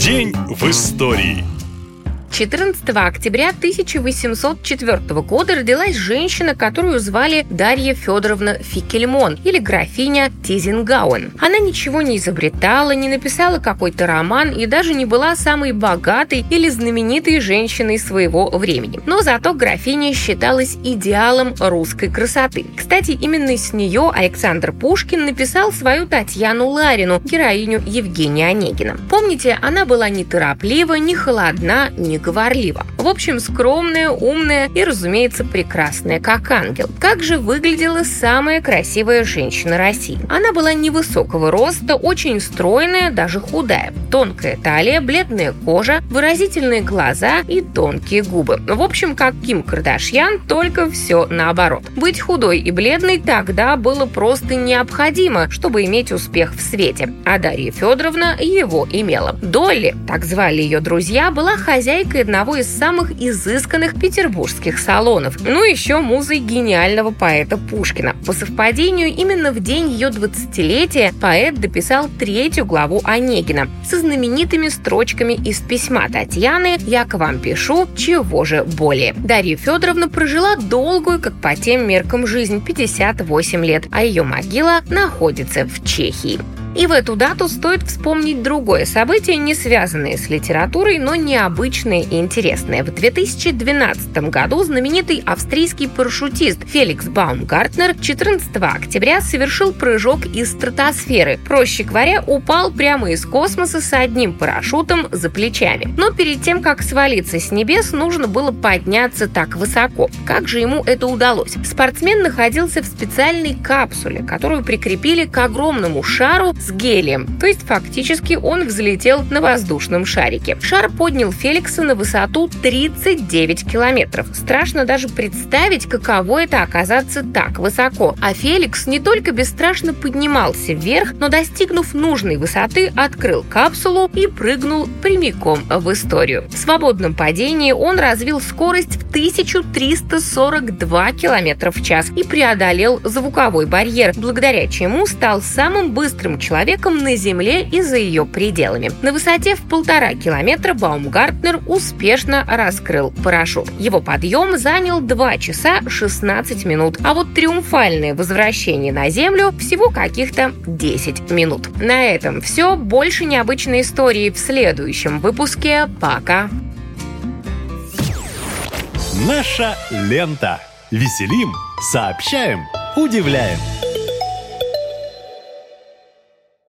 День в истории. 14 октября 1804 года родилась женщина, которую звали Дарья Федоровна Фикельмон или графиня Тизенгауэн. Она ничего не изобретала, не написала какой-то роман и даже не была самой богатой или знаменитой женщиной своего времени. Но зато графиня считалась идеалом русской красоты. Кстати, именно с нее Александр Пушкин написал свою Татьяну Ларину, героиню Евгения Онегина. Помните, она была не тороплива, не холодна, не говорлива. В общем, скромная, умная и, разумеется, прекрасная, как ангел. Как же выглядела самая красивая женщина России? Она была невысокого роста, очень стройная, даже худая. Тонкая талия, бледная кожа, выразительные глаза и тонкие губы. В общем, как Ким Кардашьян, только все наоборот. Быть худой и бледной тогда было просто необходимо, чтобы иметь успех в свете. А Дарья Федоровна его имела. Долли, так звали ее друзья, была хозяйкой одного из самых изысканных петербургских салонов. Ну еще музой гениального поэта Пушкина. По совпадению, именно в день ее 20-летия поэт дописал третью главу Онегина со знаменитыми строчками из письма Татьяны «Я к вам пишу, чего же более». Дарья Федоровна прожила долгую, как по тем меркам, жизнь 58 лет, а ее могила находится в Чехии. И в эту дату стоит вспомнить другое событие, не связанное с литературой, но необычное и интересное. В 2012 году знаменитый австрийский парашютист Феликс Баумгартнер 14 октября совершил прыжок из стратосферы. Проще говоря, упал прямо из космоса с одним парашютом за плечами. Но перед тем, как свалиться с небес, нужно было подняться так высоко. Как же ему это удалось? Спортсмен находился в специальной капсуле, которую прикрепили к огромному шару с гелием, то есть фактически он взлетел на воздушном шарике. Шар поднял Феликса на высоту 39 километров. Страшно даже представить, каково это оказаться так высоко. А Феликс не только бесстрашно поднимался вверх, но достигнув нужной высоты, открыл капсулу и прыгнул прямиком в историю. В свободном падении он развил скорость в 1342 км в час и преодолел звуковой барьер, благодаря чему стал самым быстрым человеком человеком на Земле и за ее пределами. На высоте в полтора километра Баумгартнер успешно раскрыл парашют. Его подъем занял 2 часа 16 минут, а вот триумфальное возвращение на Землю всего каких-то 10 минут. На этом все. Больше необычной истории в следующем выпуске. Пока! Наша лента. Веселим, сообщаем, удивляем.